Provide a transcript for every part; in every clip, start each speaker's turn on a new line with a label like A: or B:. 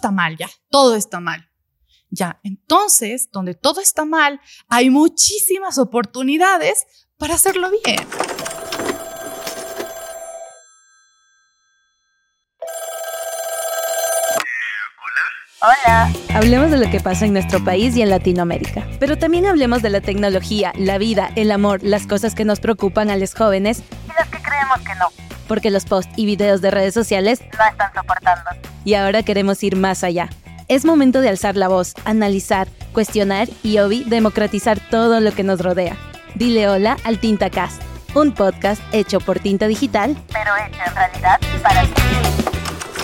A: está mal ya, todo está mal. Ya, entonces, donde todo está mal, hay muchísimas oportunidades para hacerlo bien.
B: Hola. Hablemos de lo que pasa en nuestro país y en Latinoamérica. Pero también hablemos de la tecnología, la vida, el amor, las cosas que nos preocupan a los jóvenes
C: y las que creemos que no.
B: Porque los posts y videos de redes sociales
C: no están soportando.
B: Y ahora queremos ir más allá. Es momento de alzar la voz, analizar, cuestionar y, obvi, democratizar todo lo que nos rodea. Dile hola al TintaCast, un podcast hecho por Tinta Digital,
C: pero hecho en realidad para ti.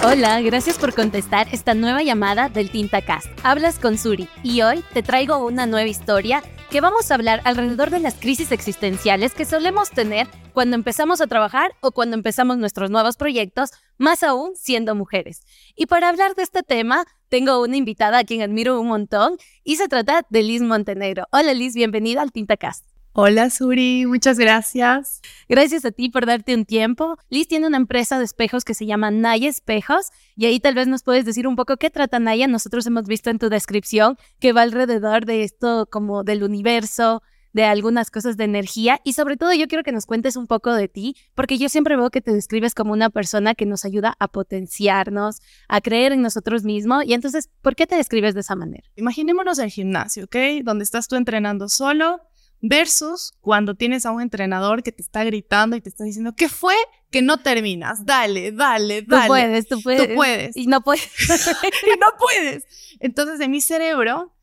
B: Hola, gracias por contestar esta nueva llamada del TintaCast. Hablas con Suri y hoy te traigo una nueva historia que vamos a hablar alrededor de las crisis existenciales que solemos tener cuando empezamos a trabajar o cuando empezamos nuestros nuevos proyectos, más aún siendo mujeres. Y para hablar de este tema, tengo una invitada a quien admiro un montón y se trata de Liz Montenegro. Hola Liz, bienvenida al TintaCast.
A: Hola Suri, muchas gracias.
B: Gracias a ti por darte un tiempo. Liz tiene una empresa de espejos que se llama Naya Espejos y ahí tal vez nos puedes decir un poco qué trata Naya. Nosotros hemos visto en tu descripción que va alrededor de esto como del universo, de algunas cosas de energía y sobre todo yo quiero que nos cuentes un poco de ti, porque yo siempre veo que te describes como una persona que nos ayuda a potenciarnos, a creer en nosotros mismos y entonces, ¿por qué te describes de esa manera?
A: Imaginémonos el gimnasio, ¿ok? Donde estás tú entrenando solo versus cuando tienes a un entrenador que te está gritando y te está diciendo, ¿qué fue? Que no terminas, dale, dale, dale.
B: Tú puedes, tú puedes.
A: Tú puedes.
B: Y no puedes.
A: y no puedes. Entonces en mi cerebro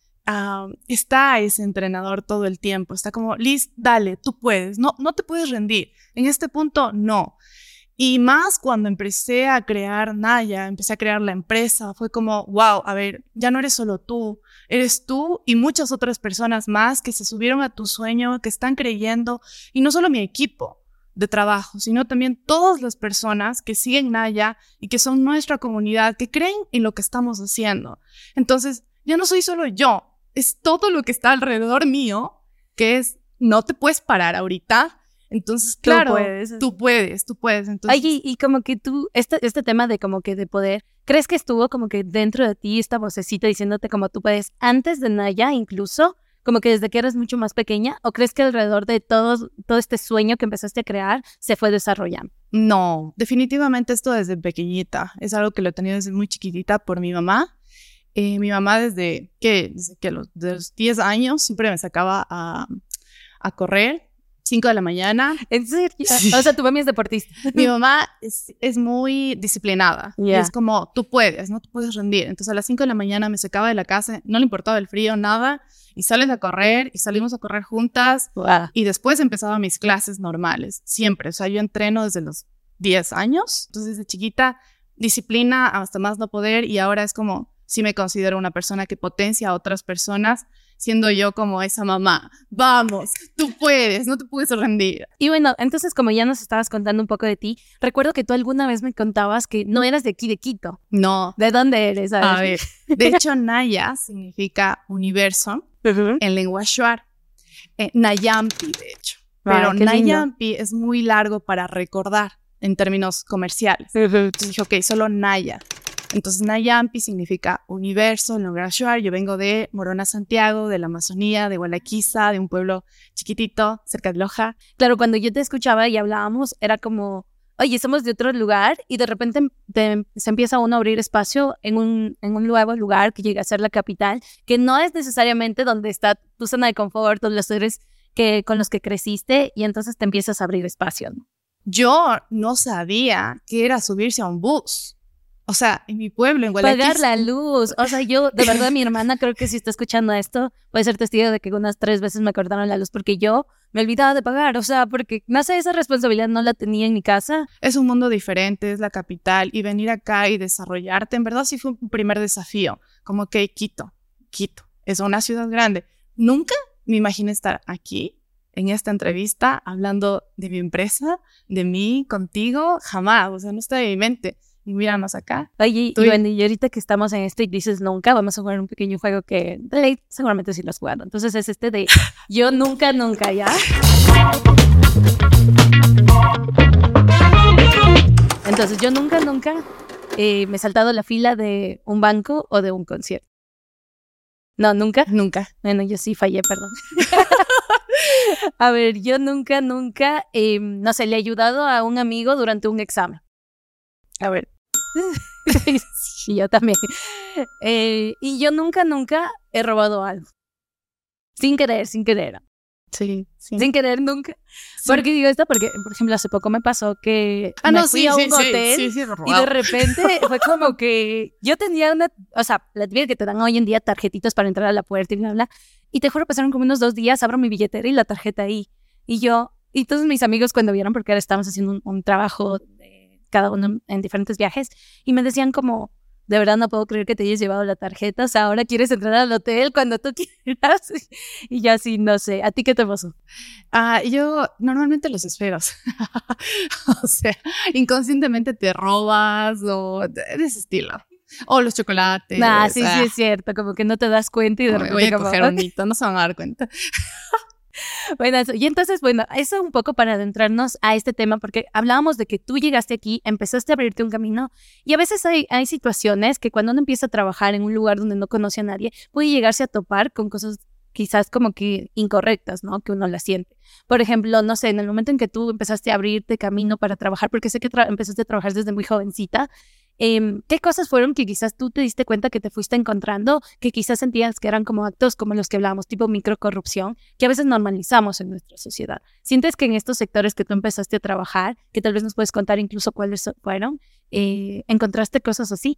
A: está ese entrenador todo el tiempo, está como, Liz, dale, tú puedes, no, no te puedes rendir. En este punto, no. Y más cuando empecé a crear Naya, empecé a crear la empresa, fue como, wow, a ver, ya no eres solo tú, eres tú y muchas otras personas más que se subieron a tu sueño, que están creyendo, y no solo mi equipo de trabajo, sino también todas las personas que siguen Naya y que son nuestra comunidad, que creen en lo que estamos haciendo. Entonces, ya no soy solo yo, es todo lo que está alrededor mío, que es, no te puedes parar ahorita, entonces, claro, tú puedes, tú puedes. Tú puedes Entonces...
B: y, como que tú, este, este tema de como que de poder, ¿crees que estuvo como que dentro de ti esta vocecita diciéndote como tú puedes antes de Naya incluso? Como que desde que eras mucho más pequeña, ¿o crees que alrededor de todo, todo este sueño que empezaste a crear se fue desarrollando?
A: No, definitivamente esto desde pequeñita. Es algo que lo he tenido desde muy chiquitita por mi mamá. Eh, mi mamá desde que, desde que los, los 10 años siempre me sacaba a, a correr 5 de la mañana.
B: ¿En serio? O sea, tu mami es deportista.
A: Mi mamá es, es muy disciplinada. Y es como, tú puedes, no te puedes rendir. Entonces a las 5 de la mañana me secaba de la casa, no le importaba el frío, nada. Y sales a correr y salimos a correr juntas. Y después empezaba mis clases normales, siempre. O sea, yo entreno desde los 10 años. Entonces desde chiquita, disciplina hasta más no poder. Y ahora es como, sí me considero una persona que potencia a otras personas siendo yo como esa mamá. Vamos, tú puedes, no te puedes rendir.
B: Y bueno, entonces como ya nos estabas contando un poco de ti, recuerdo que tú alguna vez me contabas que no eras de aquí de Quito.
A: No.
B: ¿De dónde eres?
A: A ver, de hecho Naya significa universo en lengua shuar. Eh, Nayampi, de hecho. Pero Nayampi es muy largo para recordar en términos comerciales. Entonces dije, ok, solo Naya. Entonces, Nayampi significa universo, en Shuar. Yo vengo de Morona, Santiago, de la Amazonía, de Gualaquiza, de un pueblo chiquitito, cerca de Loja.
B: Claro, cuando yo te escuchaba y hablábamos, era como, oye, somos de otro lugar y de repente se empieza uno a abrir espacio en un, en un nuevo lugar que llega a ser la capital, que no es necesariamente donde está tu zona de confort o los seres que, con los que creciste y entonces te empiezas a abrir espacio.
A: Yo no sabía que era subirse a un bus. O sea, en mi pueblo, en Guadalajara.
B: Pagar la luz. O sea, yo, de verdad, mi hermana creo que si está escuchando esto, puede ser testigo de que unas tres veces me cortaron la luz porque yo me olvidaba de pagar. O sea, porque no sé, esa responsabilidad no la tenía en mi casa.
A: Es un mundo diferente, es la capital. Y venir acá y desarrollarte, en verdad sí fue un primer desafío. Como que Quito, Quito, es una ciudad grande. Nunca me imaginé estar aquí en esta entrevista hablando de mi empresa, de mí, contigo, jamás. O sea, no está en mi mente míranos acá.
B: Oye, y, bueno, y ahorita que estamos en esto y dices nunca, vamos a jugar un pequeño juego que de ley seguramente sí lo has jugado. Entonces es este de yo nunca, nunca, ¿ya? Entonces yo nunca, nunca eh, me he saltado la fila de un banco o de un concierto. No, nunca.
A: Nunca.
B: Bueno, yo sí fallé, perdón. a ver, yo nunca, nunca, eh, no sé, le he ayudado a un amigo durante un examen.
A: A ver.
B: y yo también. Eh, y yo nunca, nunca he robado algo. Sin querer, sin querer.
A: Sí, sí.
B: Sin querer nunca. ¿Por qué digo esto? Porque, por ejemplo, hace poco me pasó que
A: Ah,
B: me
A: no,
B: fui
A: sí,
B: a
A: sí,
B: un
A: sí,
B: hotel
A: sí, sí,
B: y de repente fue como que yo tenía una, o sea, la típica que te dan hoy en día tarjetitas para entrar a la puerta y bla, bla. Y te juro, pasaron como unos dos días, abro mi billetera y la tarjeta ahí. Y yo, y todos mis amigos cuando vieron, porque ahora estábamos haciendo un, un trabajo cada uno en diferentes viajes, y me decían como, de verdad no puedo creer que te hayas llevado la tarjeta, o sea, ahora quieres entrar al hotel cuando tú quieras. Y yo así, no sé, ¿a ti qué te pasó?
A: Ah, yo normalmente los espero. o sea, inconscientemente te robas o de ese estilo. O los chocolates.
B: Ah, sí,
A: ah,
B: sí es cierto, como que no te das cuenta y de repente
A: voy a
B: como,
A: coger un hito, no se van a dar cuenta.
B: Bueno, y entonces, bueno, eso un poco para adentrarnos a este tema, porque hablábamos de que tú llegaste aquí, empezaste a abrirte un camino, y a veces hay, hay situaciones que cuando uno empieza a trabajar en un lugar donde no conoce a nadie, puede llegarse a topar con cosas quizás como que incorrectas, ¿no? Que uno las siente. Por ejemplo, no sé, en el momento en que tú empezaste a abrirte camino para trabajar, porque sé que empezaste a trabajar desde muy jovencita, em, ¿qué cosas fueron que quizás tú te diste cuenta que te fuiste encontrando, que quizás sentías que eran como actos como los que hablábamos, tipo microcorrupción, que a veces normalizamos en nuestra sociedad? ¿Sientes que en estos sectores que tú empezaste a trabajar, que tal vez nos puedes contar incluso cuáles fueron, eh, encontraste cosas así?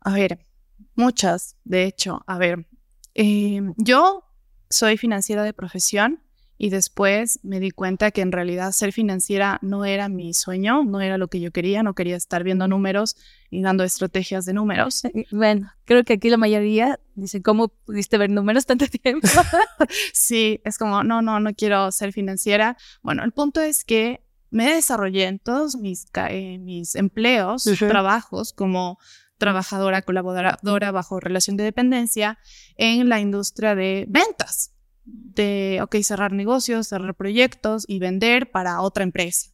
A: A ver, muchas, de hecho. A ver, eh, yo soy financiera de profesión y después me di cuenta que en realidad ser financiera no era mi sueño, no era lo que yo quería, no quería estar viendo números y dando estrategias de números.
B: Eh, Bueno, creo que aquí la mayoría dicen, ¿cómo pudiste ver números tanto tiempo?
A: Sí, es como, no, no, no quiero ser financiera. Bueno, el punto es que me desarrollé en todos mis, eh, mis empleos,
B: Ujú.
A: trabajos como trabajadora, colaboradora bajo relación de dependencia en la industria de ventas, de, ok, cerrar negocios, cerrar proyectos y vender para otra empresa.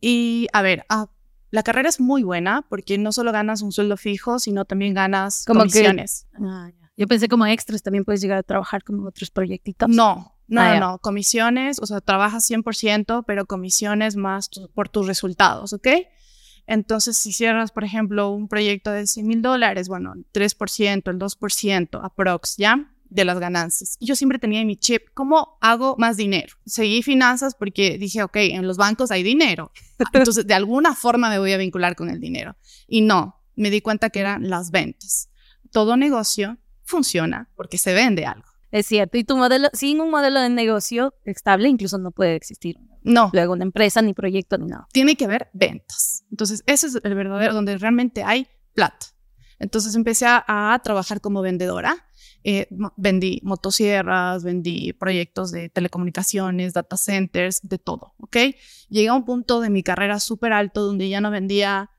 A: Y a ver, ah, la carrera es muy buena porque no solo ganas un sueldo fijo, sino también ganas
B: Como que-
A: comisiones.
B: Ah, ya. Yo pensé como extras también puedes llegar a trabajar como otros proyectitos.
A: No, no,
B: Ah,
A: no, no. Comisiones, o sea, trabajas 100%, pero comisiones más tu- por tus resultados, ¿ok? Entonces, si cierras, por ejemplo, un proyecto de 100 mil dólares, bueno, el 3%, el 2%, aprox, ¿ya? De las ganancias. Y yo siempre tenía en mi chip, ¿cómo hago más dinero? Seguí finanzas porque dije, ok, en los bancos hay dinero. Entonces, de alguna forma me voy a vincular con el dinero. Y no, me di cuenta que eran las ventas. Todo negocio funciona porque se vende algo.
B: Es cierto. Y tu modelo, sin un modelo de negocio estable, incluso no puede existir
A: No,
B: luego una empresa, ni proyecto, ni nada.
A: tiene que haber ventas. Entonces, ese es el verdadero, donde realmente hay plata. Entonces empecé a, a trabajar como vendedora. Eh, vendí motosierras, vendí proyectos de telecomunicaciones, data centers, de todo, ¿ok? Llegué a un punto de mi carrera súper alto donde ya no vendía,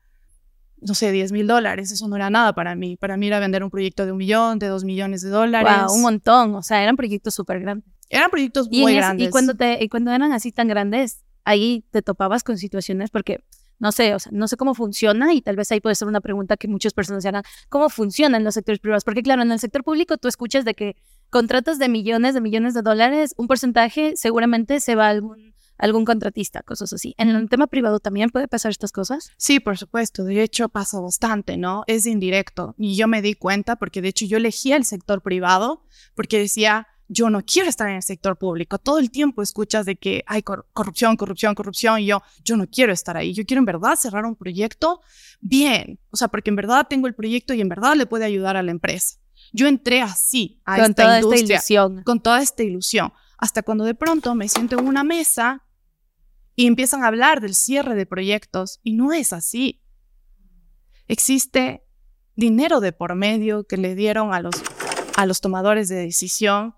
A: no sé, 10 mil dólares. Eso no era nada para mí. Para mí era vender un proyecto de un millón, de dos millones de dólares.
B: Wow, un montón. O sea, eran proyectos súper grandes.
A: Eran proyectos
B: Y,
A: muy
B: ese-
A: grandes.
B: y cuando te, y cuando eran así tan grandes, ahí te topabas con situaciones porque no sé, o sea, no sé cómo funciona y tal vez ahí puede ser una pregunta que muchas personas se hagan, ¿cómo funcionan los sectores privados? Porque claro, en el sector público tú escuchas de que contratos de millones de millones de dólares, un porcentaje seguramente se va a algún, algún contratista, cosas así. En el tema privado también puede pasar estas cosas.
A: Sí, por supuesto. De hecho, pasa bastante, ¿no? Es indirecto. Y yo me di cuenta porque, de hecho, yo elegía el sector privado porque decía, yo no quiero estar en el sector público. Todo el tiempo escuchas de que hay cor- corrupción, corrupción, corrupción. Y yo, yo no quiero estar ahí. Yo quiero en verdad cerrar un proyecto bien. O sea, porque en verdad tengo el proyecto y en verdad le puede ayudar a la empresa. Yo entré así a
B: con
A: esta
B: toda esta
A: industria
B: ilusión.
A: con toda esta ilusión, hasta cuando de pronto me siento en una mesa y empiezan a hablar del cierre de proyectos y no es así. Existe dinero de por medio que le dieron a los, a los tomadores de decisión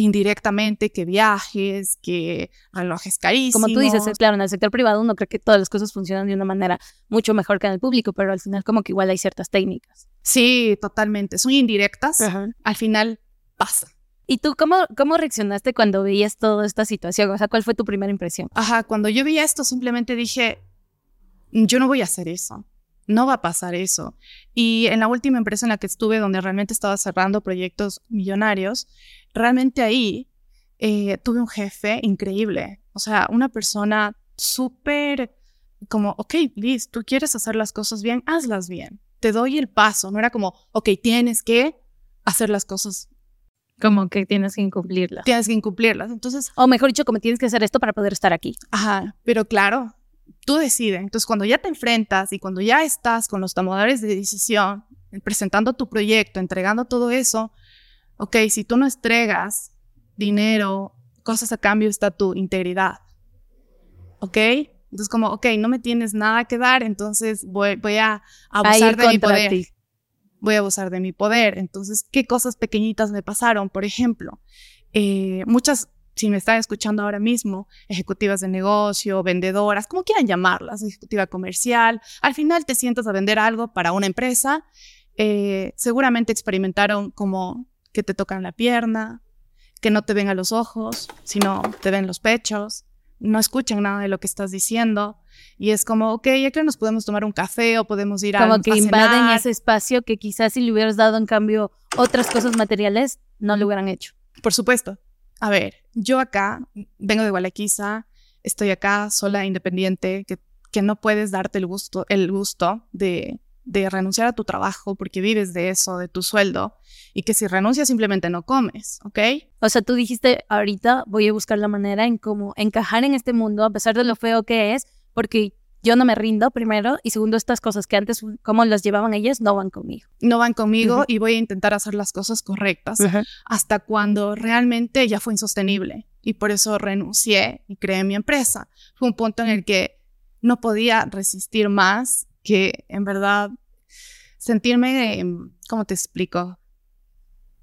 A: indirectamente, que viajes, que relojes carísimos.
B: Como tú dices, es claro, en el sector privado uno cree que todas las cosas funcionan de una manera mucho mejor que en el público, pero al final como que igual hay ciertas técnicas.
A: Sí, totalmente. Son indirectas. Al final pasa.
B: ¿Y tú cómo, cómo reaccionaste cuando veías toda esta situación? O sea, ¿cuál fue tu primera impresión?
A: Ajá, cuando yo vi esto simplemente dije, yo no voy a hacer eso. No va a pasar eso. Y en la última empresa en la que estuve, donde realmente estaba cerrando proyectos millonarios, realmente ahí eh, tuve un jefe increíble. O sea, una persona súper como, ok, Liz, tú quieres hacer las cosas bien, hazlas bien. Te doy el paso. No era como, ok, tienes que hacer las cosas.
B: Como que tienes que incumplirlas.
A: Tienes que incumplirlas. Entonces,
B: O mejor dicho, como tienes que hacer esto para poder estar aquí.
A: Ajá, pero claro, tú decides. Entonces, cuando ya te enfrentas y cuando ya estás con los tomadores de decisión, presentando tu proyecto, entregando todo eso, ok, si tú no entregas dinero, cosas a cambio, está tu integridad. ¿Ok? Entonces, como, ok, no me tienes nada que dar, entonces voy, voy a abusar de mi poder
B: ti.
A: voy a abusar de mi poder. Entonces, ¿qué cosas pequeñitas me pasaron? Por ejemplo, eh, muchas, si me están escuchando ahora mismo, ejecutivas de negocio, vendedoras, como quieran llamarlas, ejecutiva comercial, al final te sientas a vender algo para una empresa, eh, seguramente experimentaron como que te tocan la pierna, que no te ven a los ojos, sino te ven los pechos, no escuchan nada de lo que estás diciendo. Y es como, ok, ya que nos podemos tomar un café o podemos ir a
B: Como que
A: a
B: invaden
A: cenar".
B: ese espacio que quizás si le hubieras dado en cambio otras cosas materiales, no lo hubieran hecho.
A: Por supuesto. A ver, yo acá vengo de Gualaquiza, estoy acá sola, independiente, que, que no puedes darte el gusto, el gusto de, de renunciar a tu trabajo porque vives de eso, de tu sueldo, y que si renuncias simplemente no comes, ¿ok?
B: O sea, tú dijiste, ahorita voy a buscar la manera en cómo encajar en este mundo, a pesar de lo feo que es, porque yo no me rindo, primero, y segundo, estas cosas que antes, como las llevaban ellas, no van conmigo.
A: No van conmigo y voy a intentar hacer las cosas correctas hasta cuando realmente ya fue insostenible. Y por eso renuncié y creé mi empresa. Fue un punto en el que no podía resistir más que en verdad sentirme, em, ¿cómo te explico?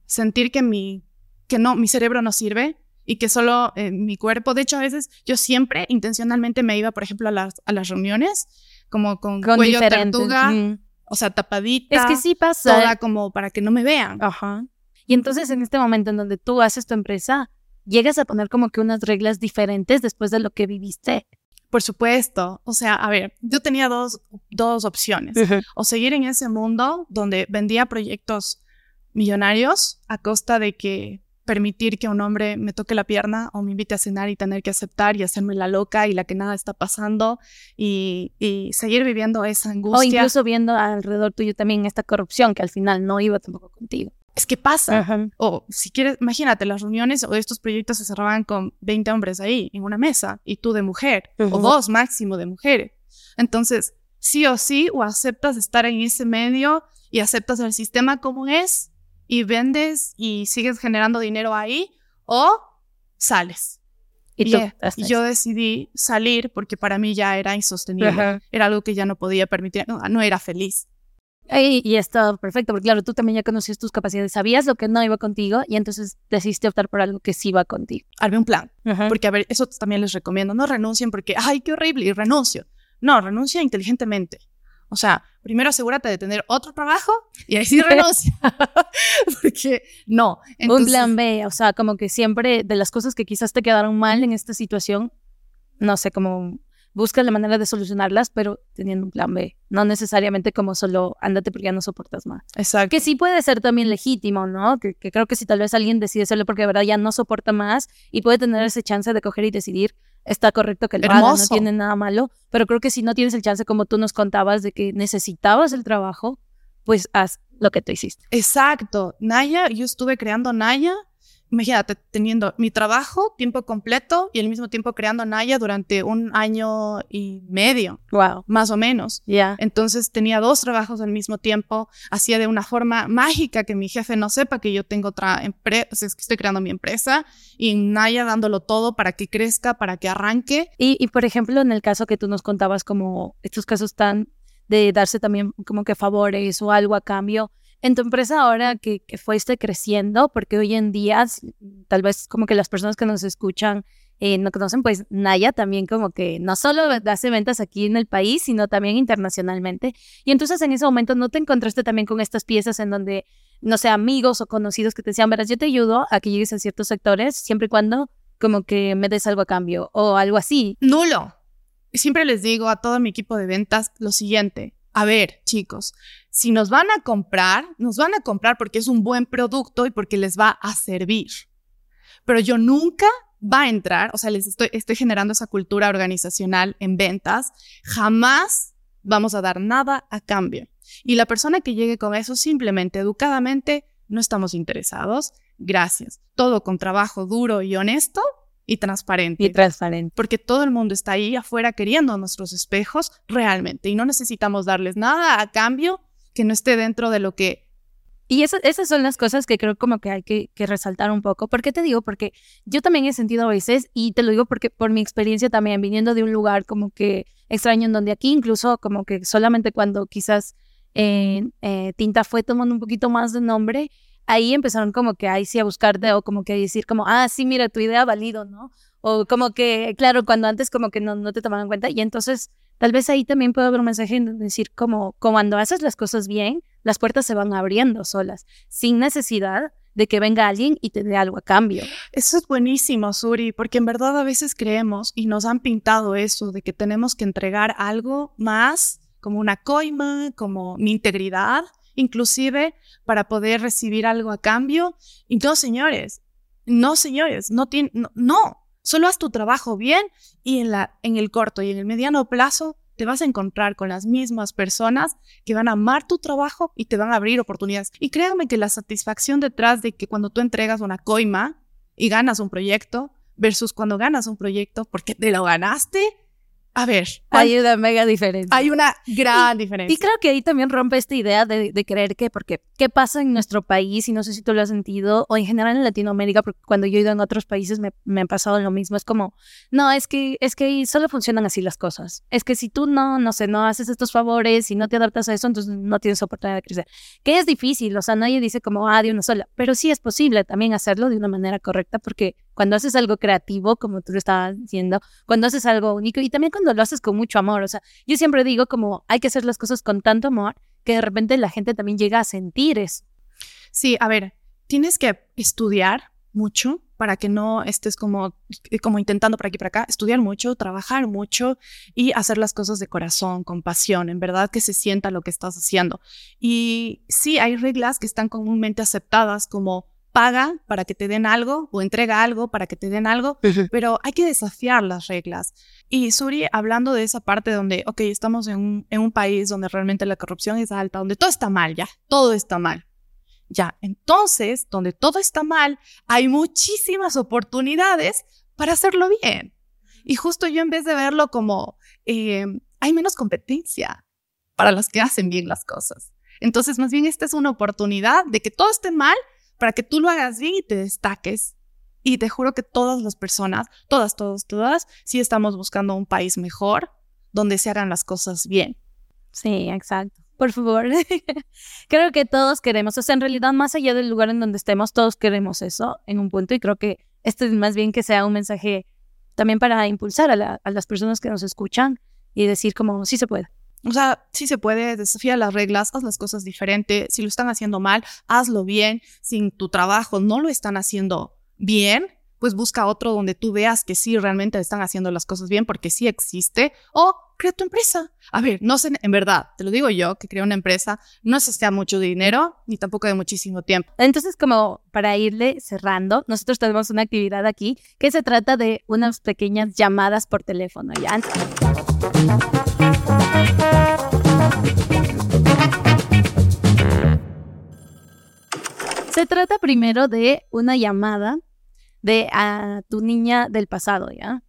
A: Sentir que mi, que no, mi cerebro no sirve y que solo eh, mi cuerpo, de hecho a veces yo siempre intencionalmente me iba, por ejemplo, a las, a las reuniones como con,
B: Con
A: cuello
B: diferentes.
A: tortuga,
B: mm.
A: o sea, tapadita,
B: Es que sí pasa.
A: toda como para que no me vean.
B: Ajá. Y entonces en este momento en donde tú haces tu empresa, llegas a poner como que unas reglas diferentes después de lo que viviste.
A: Por supuesto. O sea, a ver, yo tenía dos, dos opciones. O seguir en ese mundo donde vendía proyectos millonarios a costa de que permitir que un hombre me toque la pierna o me invite a cenar y tener que aceptar y hacerme la loca y la que nada está pasando y, y seguir viviendo esa angustia.
B: O incluso viendo alrededor tuyo también esta corrupción que al final no iba tampoco contigo.
A: Es que pasa. O si quieres, imagínate, las reuniones o estos proyectos se cerraban con 20 hombres ahí en una mesa y tú de mujer, o dos máximo de mujeres. Entonces, sí o sí, o aceptas estar en ese medio y aceptas el sistema como es y vendes y sigues generando dinero ahí, o sales.
B: Y
A: eh, yo decidí salir porque para mí ya era insostenible.
B: Ajá.
A: Era algo que ya no podía permitir, no, no era feliz.
B: Y, y está perfecto, porque claro, tú también ya conocías tus capacidades, sabías lo que no iba contigo y entonces decidiste optar por algo que sí iba contigo.
A: Armé un plan.
B: Porque,
A: a ver, eso también les recomiendo. No renuncien porque, ay, qué horrible, y renuncio. No, renuncia inteligentemente. O sea, primero asegúrate de tener otro trabajo y ahí sí renuncia. porque no.
B: un
A: Entonces,
B: plan B, o sea, como que siempre de las cosas que quizás te quedaron mal en esta situación, no sé, como busca la manera de solucionarlas, pero teniendo un plan B, no necesariamente como solo ándate porque ya no soportas más.
A: Exacto.
B: Que sí puede ser también legítimo, ¿no? Que, que creo que si tal vez alguien decide hacerlo porque de verdad ya no soporta más y puede tener ese chance de coger y decidir, está correcto que lo haga, no tiene nada malo, pero creo que si no tienes el chance, como tú nos contabas, de que necesitabas el trabajo, pues haz lo que tú hiciste.
A: Exacto. Naya, yo estuve creando Naya. Imagínate, teniendo mi trabajo, tiempo completo, y al mismo tiempo creando Naya durante un año y medio,
B: Wow.
A: más o menos.
B: Ya.
A: Entonces tenía dos trabajos al mismo tiempo, hacía de una forma mágica que mi jefe no sepa que yo tengo otra empresa, o sea, es que estoy creando mi empresa y Naya dándolo todo para que crezca, para que arranque.
B: Y, y, por ejemplo, en el caso que tú nos contabas, como estos casos tan de darse también como que favores o algo a cambio, en tu empresa ahora que, fuiste creciendo, porque hoy en día, tal vez como que las personas que nos escuchan eh, no conocen, pues Naya también como que no solo hace ventas aquí en el país, sino también internacionalmente. Y entonces en ese momento no te encontraste también con estas piezas en donde, no sé, amigos o conocidos que te decían, verás, yo te ayudo a que llegues a ciertos sectores, siempre y cuando como que me des algo a cambio o algo así.
A: Nulo. Siempre les digo a todo mi equipo de ventas lo siguiente. A ver, chicos, si nos van a comprar, nos van a comprar porque es un buen producto y porque les va a servir. Pero yo nunca va a entrar, o sea, les estoy, estoy generando esa cultura organizacional en ventas, jamás vamos a dar nada a cambio. Y la persona que llegue con eso simplemente, educadamente, no estamos interesados, gracias. Todo con trabajo duro y honesto y transparente.
B: Y transparente.
A: Porque todo el mundo está ahí afuera queriendo nuestros espejos realmente y no necesitamos darles nada a cambio que no esté dentro de lo que...
B: Y esas son las cosas que creo como que hay que, que, resaltar un poco. ¿Por qué te digo? Porque yo también he sentido a veces, y te lo digo porque por mi experiencia también, viniendo de un lugar como que extraño, en donde aquí incluso como que solamente cuando quizás eh, Tinta fue tomando un poquito más de nombre, ahí empezaron como que ahí sí a buscarte o como que decir como, ah, sí, mira, tu idea valido, ¿no? O como que, claro, cuando antes como que no, no te tomaban en cuenta y entonces tal vez ahí también puede haber un mensaje en decir como, como cuando haces las cosas bien, las puertas se van abriendo solas, sin necesidad de que venga alguien y te dé algo a cambio.
A: Eso es buenísimo, Suri, porque en verdad a veces creemos y nos han pintado eso de que tenemos que entregar algo más, como una coima, como mi integridad, inclusive para poder recibir algo a cambio. Y no, señores, no, señores, no tiene, no, solo haz tu trabajo bien y en, la, en el corto y en el mediano plazo te vas a encontrar con las mismas personas que van a amar tu trabajo y te van a abrir oportunidades. Y créanme que la satisfacción detrás de que cuando tú entregas una coima y ganas un proyecto versus cuando ganas un proyecto porque te lo ganaste, a ver.
B: Hay una mega diferencia.
A: Hay una gran diferencia.
B: Y creo que ahí también rompe esta idea de, de, creer que, porque, ¿qué pasa en nuestro país? Y no sé si tú lo has sentido, o en general en Latinoamérica, porque cuando yo he ido en otros países me, me han pasado lo mismo. Es como, no, es que, es que solo funcionan así las cosas. Es que si tú no, no sé, no haces estos favores y no te adaptas a eso, entonces no tienes oportunidad de crecer. Que es difícil, o sea, nadie dice como, ah, de una sola, pero sí es posible también hacerlo de una manera correcta, porque cuando haces algo creativo, como tú lo estabas diciendo, cuando haces algo único y también cuando lo haces con mucho amor. O sea, yo siempre digo como hay que hacer las cosas con tanto amor que de repente la gente también llega a sentir eso.
A: Sí, a ver, tienes que estudiar mucho para que no estés como, como intentando por aquí por acá, estudiar mucho, trabajar mucho y hacer las cosas de corazón, con pasión, en verdad que se sienta lo que estás haciendo. Y sí, hay reglas que están comúnmente aceptadas como paga para que te den algo o entrega algo para que te den algo, pero hay que desafiar las reglas. Y Suri, hablando de esa parte donde, ok, estamos en un, en un país donde realmente la corrupción es alta, donde todo está mal, ya, todo está mal. Ya, entonces, donde todo está mal, hay muchísimas oportunidades para hacerlo bien. Y justo yo en vez de verlo como, eh, hay menos competencia para los que hacen bien las cosas. Entonces, más bien, esta es una oportunidad de que todo esté mal, para que tú lo hagas bien y te destaques. Y te juro que todas las personas, todas, todas, todas, sí estamos buscando un país mejor donde se hagan las cosas bien.
B: Sí, exacto. Por favor. creo que todos queremos, o sea, en realidad, más allá del lugar en donde estemos, todos queremos eso en un punto y creo que esto es más bien que sea un mensaje también para impulsar a, a las personas que nos escuchan y decir como sí se puede.
A: O sea, sí se puede, desafía las reglas, haz las cosas diferente. Si lo están haciendo mal, hazlo bien. Si tu trabajo no lo están haciendo bien, pues busca otro donde tú veas que sí realmente están haciendo las cosas bien porque sí existe. O crea tu empresa. A ver, no sé, en verdad, te lo digo yo, que creo una empresa, no se sea mucho dinero ni tampoco de muchísimo tiempo.
B: Entonces, como para irle cerrando, nosotros tenemos una actividad aquí que se trata de unas pequeñas llamadas por teléfono, ¿ya? Se trata primero de una llamada de a tu niña del pasado, ¿ya?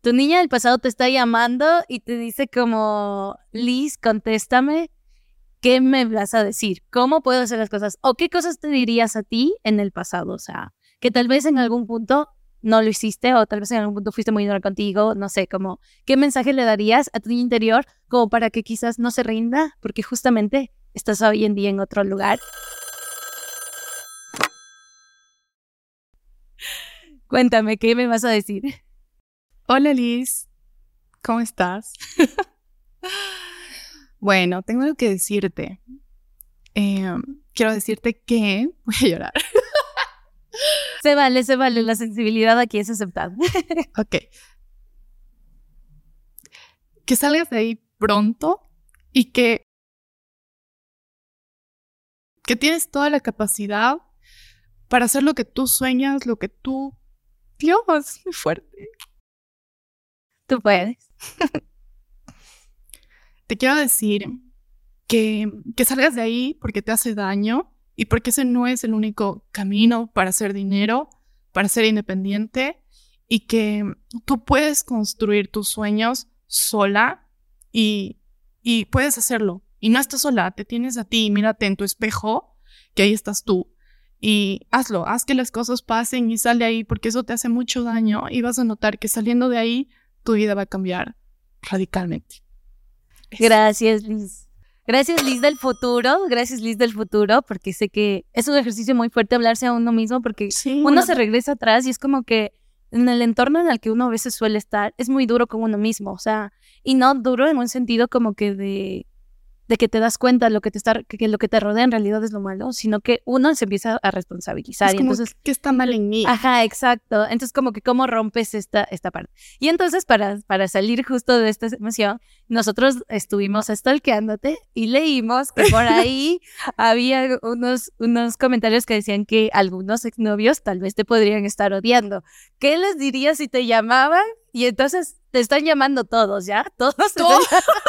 B: Tu niña del pasado te está llamando y te dice como, Liz, contéstame, ¿qué me vas a decir? ¿Cómo puedo hacer las cosas? ¿O qué cosas te dirías a ti en el pasado? O sea, que tal vez en algún punto no lo hiciste o tal vez en algún punto fuiste muy dura contigo, no sé, como, ¿qué mensaje le darías a tu niña interior como para que quizás no se rinda? Porque justamente estás hoy en día en otro lugar. Cuéntame, ¿qué me vas a decir?
A: Hola Liz, ¿cómo estás? bueno, tengo algo que decirte. Em, quiero decirte que voy a llorar.
B: se vale, se vale, la sensibilidad aquí es aceptada.
A: ok. Que salgas de ahí pronto y que que tienes toda la capacidad para hacer lo que tú sueñas, lo que tú... Dios, muy fuerte.
B: Tú puedes.
A: Te quiero decir que, que salgas de ahí porque te hace daño y porque ese no es el único camino para hacer dinero, para ser independiente y que tú puedes construir tus sueños sola y, y puedes hacerlo. Y no estás sola, te tienes a ti, mírate en tu espejo, que ahí estás tú. Y hazlo, haz que las cosas pasen y sale ahí porque eso te hace mucho daño y vas a notar que saliendo de ahí tu vida va a cambiar radicalmente.
B: Gracias, Liz. Gracias, Liz del futuro. Gracias, Liz del futuro, porque sé que es un ejercicio muy fuerte hablarse a uno mismo, porque
A: Sí,
B: uno se regresa atrás y es como que en el entorno en el que uno a veces suele estar, es muy duro con uno mismo, o sea, y no duro en un sentido como que de, de que te das cuenta lo que te está, que, lo que te rodea en realidad es lo malo, sino que uno se empieza a responsabilizar
A: es
B: y
A: como,
B: entonces
A: ¿qué está mal en mí?
B: Ajá, exacto. Entonces, como que cómo rompes esta, esta parte. Y entonces, para, para salir justo de esta emoción, nosotros estuvimos stalkeándote y leímos que por ahí había unos, unos comentarios que decían que algunos exnovios tal vez te podrían estar odiando. ¿Qué les dirías si te llamaban? Y entonces te están llamando todos, ¿ya? Todos. te están
A: Todo.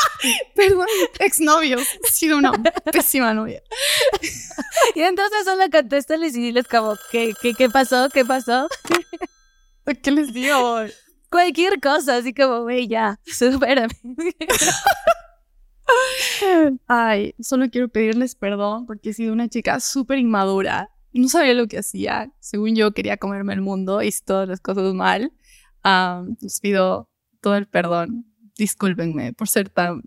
A: Perdón, exnovio. He sido una pésima novia.
B: Y entonces solo contéstales y diles como, ¿qué, qué, qué pasó? ¿Qué pasó?
A: ¿Qué les digo?
B: Cualquier cosa, así como, güey, ya, supérame.
A: Ay, solo quiero pedirles perdón porque he sido una chica súper inmadura. No sabía lo que hacía. Según yo, quería comerme el mundo, hice todas las cosas mal. Ah, les pido todo el perdón. Discúlpenme por ser tan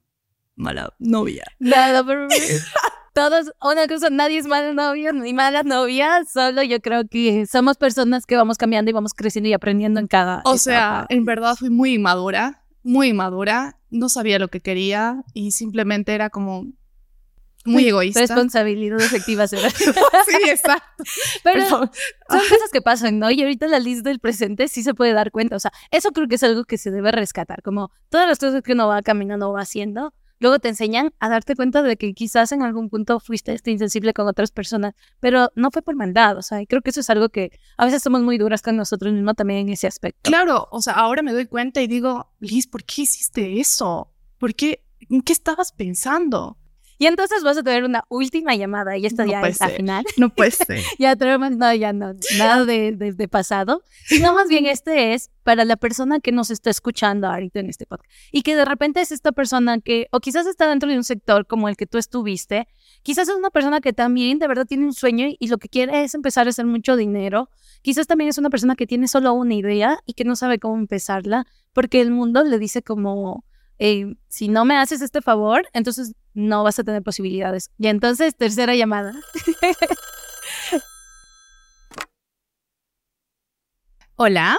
A: mala novia.
B: Nada, pero todos, una cosa, nadie es mala novia ni mala novia, solo yo creo que somos personas que vamos cambiando y vamos creciendo y aprendiendo en cada.
A: O sea, en verdad fui muy inmadura, muy inmadura. No sabía lo que quería y simplemente era como muy egoísta.
B: responsabilidad efectiva será.
A: sí, exacto.
B: Pero son cosas que pasan, ¿no? Y ahorita la lista del presente sí se puede dar cuenta. O sea, eso creo que es algo que se debe rescatar. Como todas las cosas que uno va caminando o va haciendo, luego te enseñan a darte cuenta de que quizás en algún punto fuiste este insensible con otras personas, pero no fue por maldad. O sea, y creo que eso es algo que a veces somos muy duras con nosotros mismos también en ese aspecto.
A: Claro, o sea, ahora me doy cuenta y digo, Liz, ¿por qué hiciste eso? ¿Por qué? ¿En qué estabas pensando?
B: Y entonces vas a tener una última llamada y esta
A: No
B: ya es la final.
A: No puede ser.
B: Ya tenemos, no, ya no, nada de, de- de pasado, sino más bien este es para la persona que nos está escuchando ahorita en este podcast. Y que de repente es esta persona que, o quizás está dentro de un sector como el que tú estuviste, quizás es una persona que también de verdad tiene un sueño y, y lo que quiere es empezar a hacer mucho dinero, quizás también es una persona que tiene solo una idea y que no sabe cómo empezarla, porque el mundo le dice como, eh, si no me haces este favor, entonces no vas a tener posibilidades. Y entonces, tercera llamada.
A: Hola,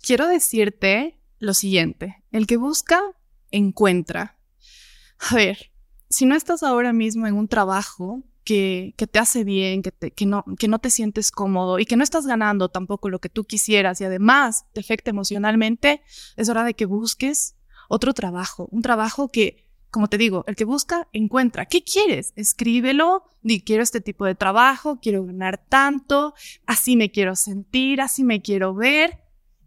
A: quiero decirte lo siguiente. El que busca, encuentra. A ver, si no estás ahora mismo en un trabajo que, que te hace bien, que, que, no, que no te sientes cómodo y que no estás ganando tampoco lo que tú quisieras y además te afecta emocionalmente, es hora de que busques otro trabajo, un trabajo que, como te digo, el que busca, encuentra. ¿Qué quieres? Escríbelo, quiero este tipo de trabajo, quiero ganar tanto, así me quiero sentir, así me quiero ver,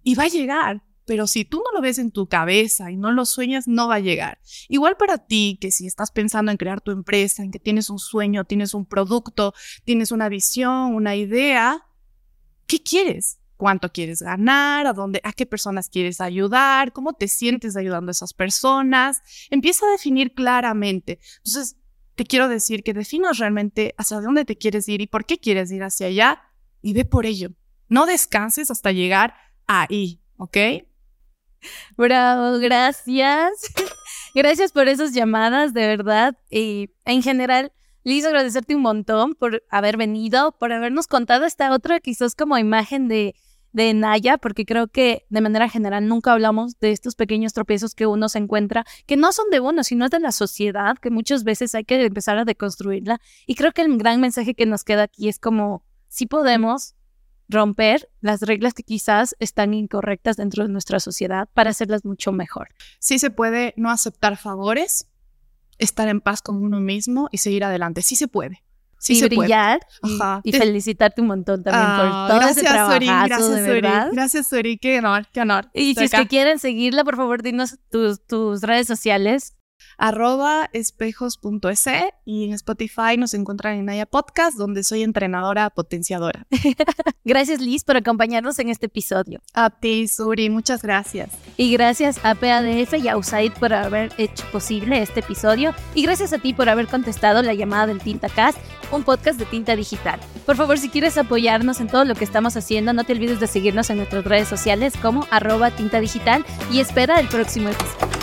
A: y va a llegar. Pero si tú no lo ves en tu cabeza y no lo sueñas, no va a llegar. Igual para ti, que si estás pensando en crear tu empresa, en que tienes un sueño, tienes un producto, tienes una visión, una idea, ¿qué quieres? ¿Cuánto quieres ganar? ¿A dónde? ¿A qué personas quieres ayudar? ¿Cómo te sientes ayudando a esas personas? Empieza a definir claramente. Entonces, te quiero decir que definas realmente hacia dónde te quieres ir y por qué quieres ir hacia allá y ve por ello. No descanses hasta llegar ahí, ¿ok?
B: Bravo, gracias. gracias por esas llamadas, de verdad. Y en general, Liz, agradecerte un montón por haber venido, por habernos contado esta otra quizás como imagen de, de Naya, porque creo que de manera general nunca hablamos de estos pequeños tropiezos que uno se encuentra, que no son de uno, sino de la sociedad, que muchas veces hay que empezar a deconstruirla. Y creo que el gran mensaje que nos queda aquí es como, si podemos romper las reglas que quizás están incorrectas dentro de nuestra sociedad para hacerlas mucho mejor.
A: Sí se puede no aceptar favores, estar en paz con uno mismo y seguir adelante. Sí se puede. Sí
B: y brillar y, y
A: Te-
B: felicitarte un montón también
A: Ah,
B: por todo ese
A: gracias, Suri.
B: trabajazo,
A: Gracias,
B: de
A: Suri.
B: verdad.
A: Gracias, Suri. Qué honor, qué honor.
B: Y si es que quieren seguirla, por favor, dinos tus, tus redes sociales.
A: Arroba espejos.es y en Spotify nos encuentran en Naya Podcast, donde soy entrenadora potenciadora.
B: Gracias, Liz, por acompañarnos en este episodio.
A: A ti, Suri, muchas gracias.
B: Y gracias a PADF y a USAID por haber hecho posible este episodio. Y gracias a ti por haber contestado la llamada del Tinta Cast, un podcast de tinta digital. Por favor, si quieres apoyarnos en todo lo que estamos haciendo, no te olvides de seguirnos en nuestras redes sociales como arroba tinta digital y espera el próximo episodio.